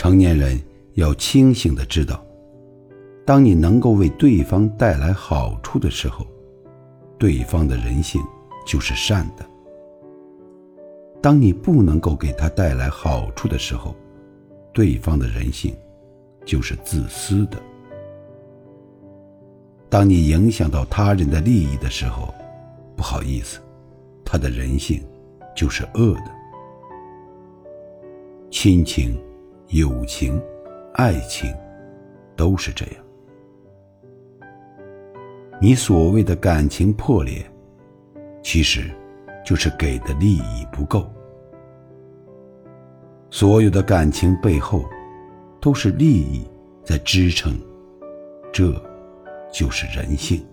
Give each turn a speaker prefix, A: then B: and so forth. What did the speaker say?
A: 成年人要清醒的知道，当你能够为对方带来好处的时候，对方的人性就是善的；当你不能够给他带来好处的时候，对方的人性就是自私的。当你影响到他人的利益的时候，不好意思，他的人性就是恶的。亲情、友情、爱情，都是这样。你所谓的感情破裂，其实就是给的利益不够。所有的感情背后，都是利益在支撑，这就是人性。